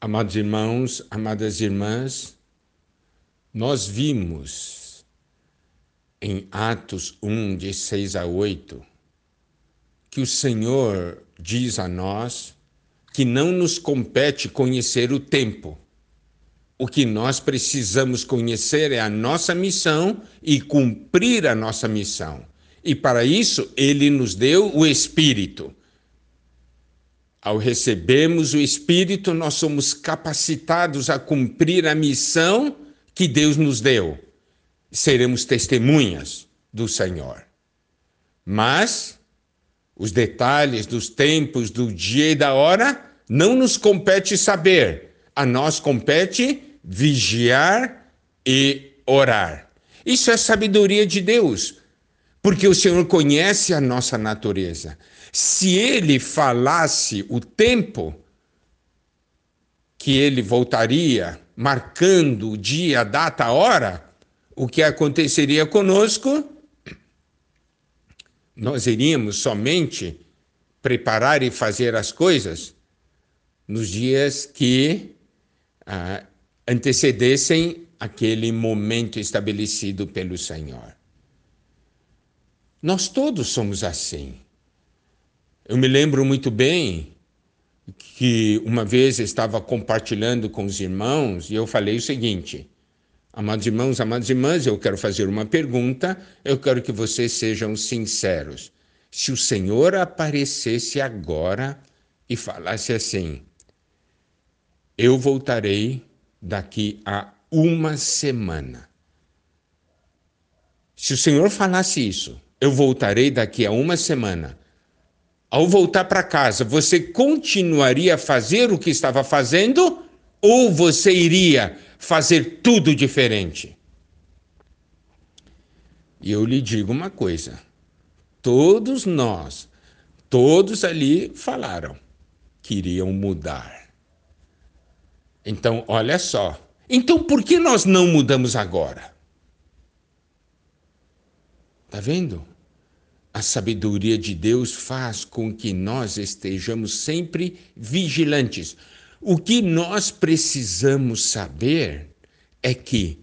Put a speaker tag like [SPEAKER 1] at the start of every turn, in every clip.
[SPEAKER 1] Amados irmãos, amadas irmãs, nós vimos em Atos 1, de 6 a 8, que o Senhor diz a nós que não nos compete conhecer o tempo. O que nós precisamos conhecer é a nossa missão e cumprir a nossa missão. E para isso, ele nos deu o Espírito. Ao recebermos o Espírito, nós somos capacitados a cumprir a missão que Deus nos deu. Seremos testemunhas do Senhor. Mas os detalhes dos tempos, do dia e da hora, não nos compete saber. A nós compete vigiar e orar. Isso é sabedoria de Deus, porque o Senhor conhece a nossa natureza. Se ele falasse o tempo que ele voltaria, marcando o dia, a data, a hora, o que aconteceria conosco? Nós iríamos somente preparar e fazer as coisas nos dias que ah, antecedessem aquele momento estabelecido pelo Senhor. Nós todos somos assim. Eu me lembro muito bem que uma vez estava compartilhando com os irmãos e eu falei o seguinte: Amados irmãos, amadas irmãs, eu quero fazer uma pergunta, eu quero que vocês sejam sinceros. Se o Senhor aparecesse agora e falasse assim: Eu voltarei daqui a uma semana. Se o Senhor falasse isso, eu voltarei daqui a uma semana ao voltar para casa, você continuaria a fazer o que estava fazendo ou você iria fazer tudo diferente? E eu lhe digo uma coisa: todos nós, todos ali falaram que iriam mudar. Então, olha só. Então, por que nós não mudamos agora? Tá vendo? A sabedoria de Deus faz com que nós estejamos sempre vigilantes. O que nós precisamos saber é que,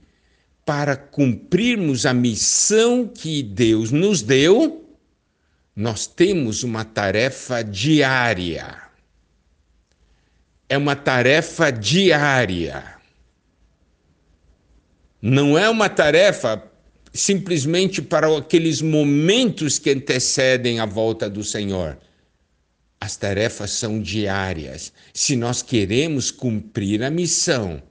[SPEAKER 1] para cumprirmos a missão que Deus nos deu, nós temos uma tarefa diária. É uma tarefa diária. Não é uma tarefa simplesmente para aqueles momentos que antecedem a volta do Senhor. As tarefas são diárias. Se nós queremos cumprir a missão,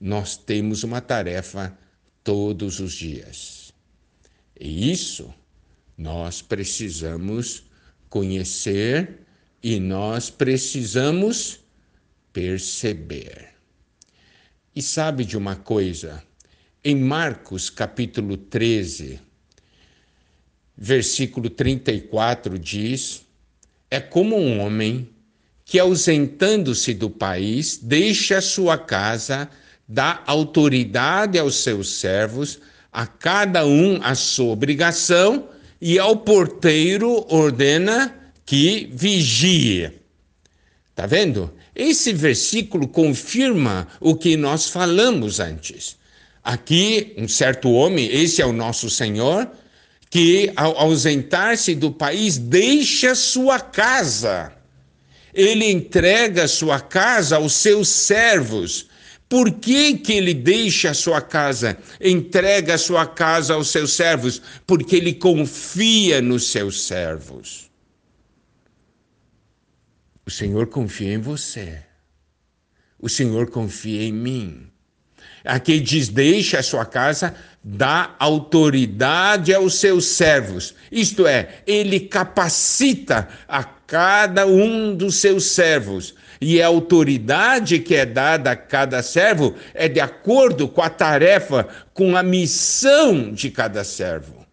[SPEAKER 1] nós temos uma tarefa todos os dias. E isso nós precisamos conhecer e nós precisamos perceber. E sabe de uma coisa? Em Marcos capítulo 13, versículo 34 diz: É como um homem que, ausentando-se do país, deixa sua casa, dá autoridade aos seus servos, a cada um a sua obrigação, e ao porteiro ordena que vigie. Tá vendo? Esse versículo confirma o que nós falamos antes. Aqui, um certo homem, esse é o nosso Senhor, que ao ausentar-se do país deixa sua casa. Ele entrega sua casa aos seus servos. Por que, que ele deixa a sua casa, entrega a sua casa aos seus servos? Porque ele confia nos seus servos. O Senhor confia em você. O Senhor confia em mim. Aqui diz: deixa a sua casa, dá autoridade aos seus servos. Isto é, ele capacita a cada um dos seus servos. E a autoridade que é dada a cada servo é de acordo com a tarefa, com a missão de cada servo.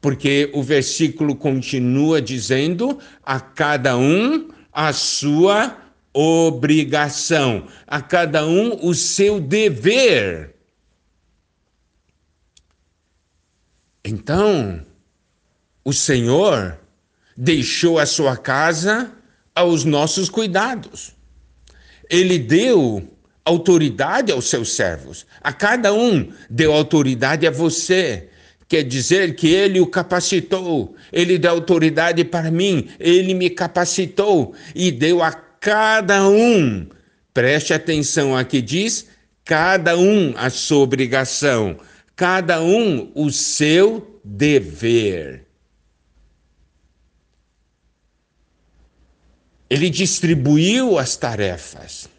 [SPEAKER 1] Porque o versículo continua dizendo: a cada um a sua obrigação, a cada um o seu dever. Então, o Senhor deixou a sua casa aos nossos cuidados. ele deu autoridade aos seus servos. A cada um deu autoridade a você. Quer dizer que ele o capacitou, ele deu autoridade para mim, ele me capacitou e deu a cada um. Preste atenção aqui diz cada um a sua obrigação, cada um o seu dever. Ele distribuiu as tarefas.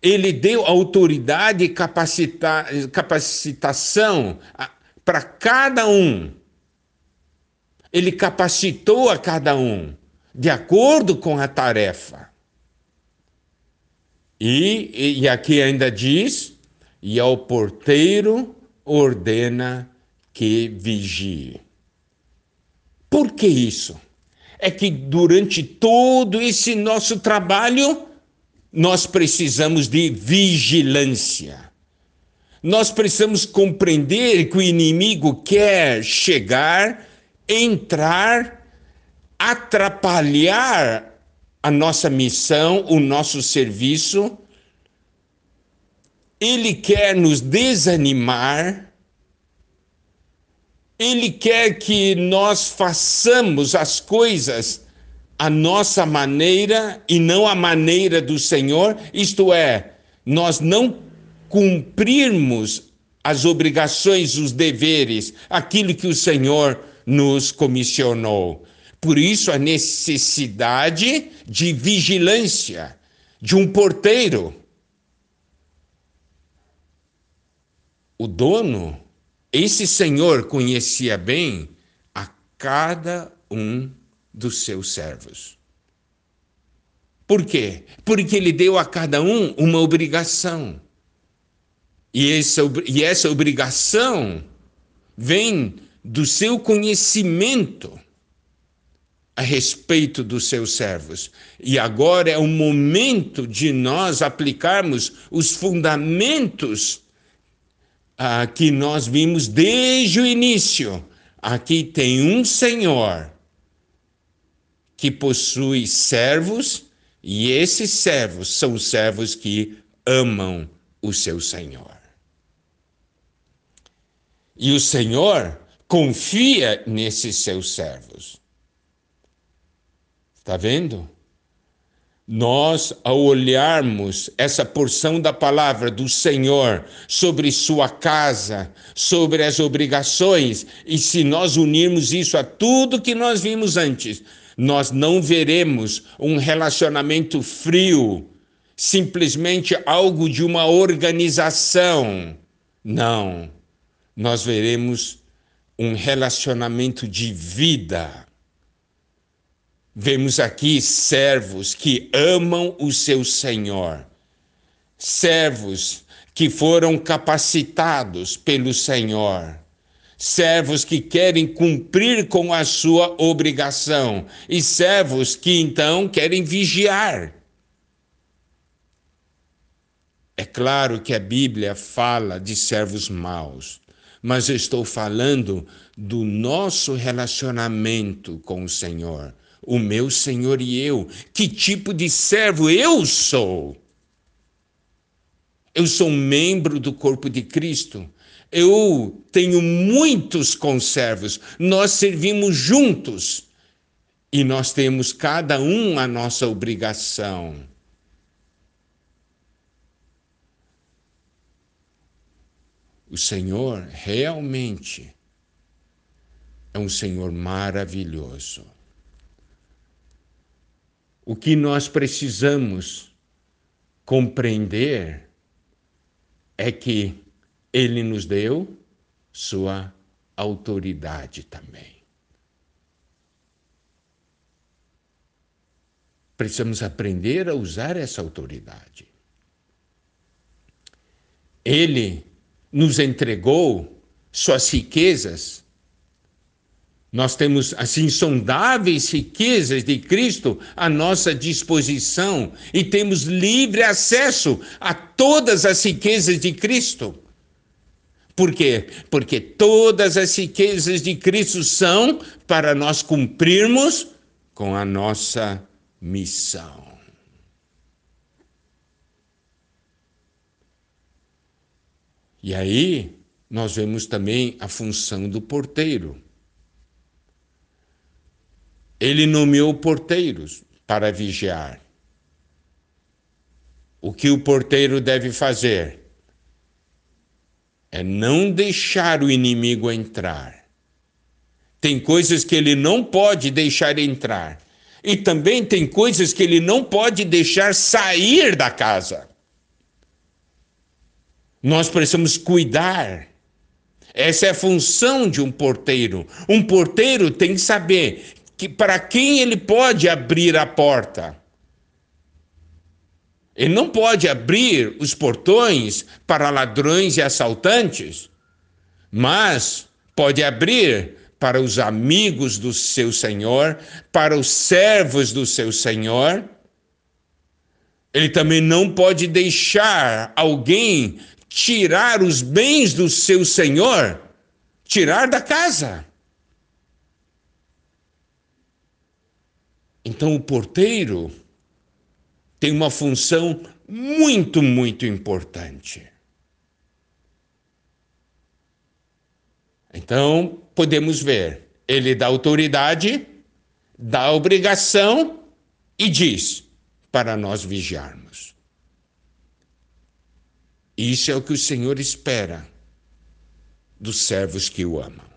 [SPEAKER 1] Ele deu autoridade e capacita capacitação para cada um. Ele capacitou a cada um de acordo com a tarefa. E, e aqui ainda diz: e ao porteiro ordena que vigie. Por que isso? É que durante todo esse nosso trabalho, nós precisamos de vigilância. Nós precisamos compreender que o inimigo quer chegar, entrar, atrapalhar a nossa missão, o nosso serviço. Ele quer nos desanimar. Ele quer que nós façamos as coisas a nossa maneira e não a maneira do Senhor, isto é, nós não cumprirmos as obrigações, os deveres, aquilo que o Senhor nos comissionou. Por isso a necessidade de vigilância, de um porteiro. O dono, esse senhor conhecia bem a cada um dos seus servos. Por quê? Porque ele deu a cada um uma obrigação. E essa, e essa obrigação vem do seu conhecimento a respeito dos seus servos. E agora é o momento de nós aplicarmos os fundamentos ah, que nós vimos desde o início. Aqui tem um Senhor que possui servos, e esses servos são os servos que amam o seu Senhor. E o Senhor confia nesses seus servos. Está vendo? Nós, ao olharmos essa porção da palavra do Senhor sobre sua casa, sobre as obrigações, e se nós unirmos isso a tudo que nós vimos antes, nós não veremos um relacionamento frio, simplesmente algo de uma organização. Não. Nós veremos um relacionamento de vida. Vemos aqui servos que amam o seu Senhor, servos que foram capacitados pelo Senhor. Servos que querem cumprir com a sua obrigação. E servos que então querem vigiar. É claro que a Bíblia fala de servos maus, mas eu estou falando do nosso relacionamento com o Senhor, o meu Senhor e eu. Que tipo de servo eu sou? Eu sou membro do corpo de Cristo eu tenho muitos conservos, nós servimos juntos e nós temos cada um a nossa obrigação. O Senhor realmente é um Senhor maravilhoso. O que nós precisamos compreender é que ele nos deu sua autoridade também. Precisamos aprender a usar essa autoridade. Ele nos entregou suas riquezas. Nós temos assim, as insondáveis riquezas de Cristo à nossa disposição e temos livre acesso a todas as riquezas de Cristo. Por quê? Porque todas as riquezas de Cristo são para nós cumprirmos com a nossa missão. E aí nós vemos também a função do porteiro. Ele nomeou porteiros para vigiar. O que o porteiro deve fazer? É não deixar o inimigo entrar. Tem coisas que ele não pode deixar entrar. E também tem coisas que ele não pode deixar sair da casa. Nós precisamos cuidar. Essa é a função de um porteiro. Um porteiro tem que saber que para quem ele pode abrir a porta. Ele não pode abrir os portões para ladrões e assaltantes, mas pode abrir para os amigos do seu senhor, para os servos do seu senhor. Ele também não pode deixar alguém tirar os bens do seu senhor, tirar da casa. Então o porteiro tem uma função muito, muito importante. Então, podemos ver, ele dá autoridade, dá obrigação e diz para nós vigiarmos. Isso é o que o Senhor espera dos servos que o amam.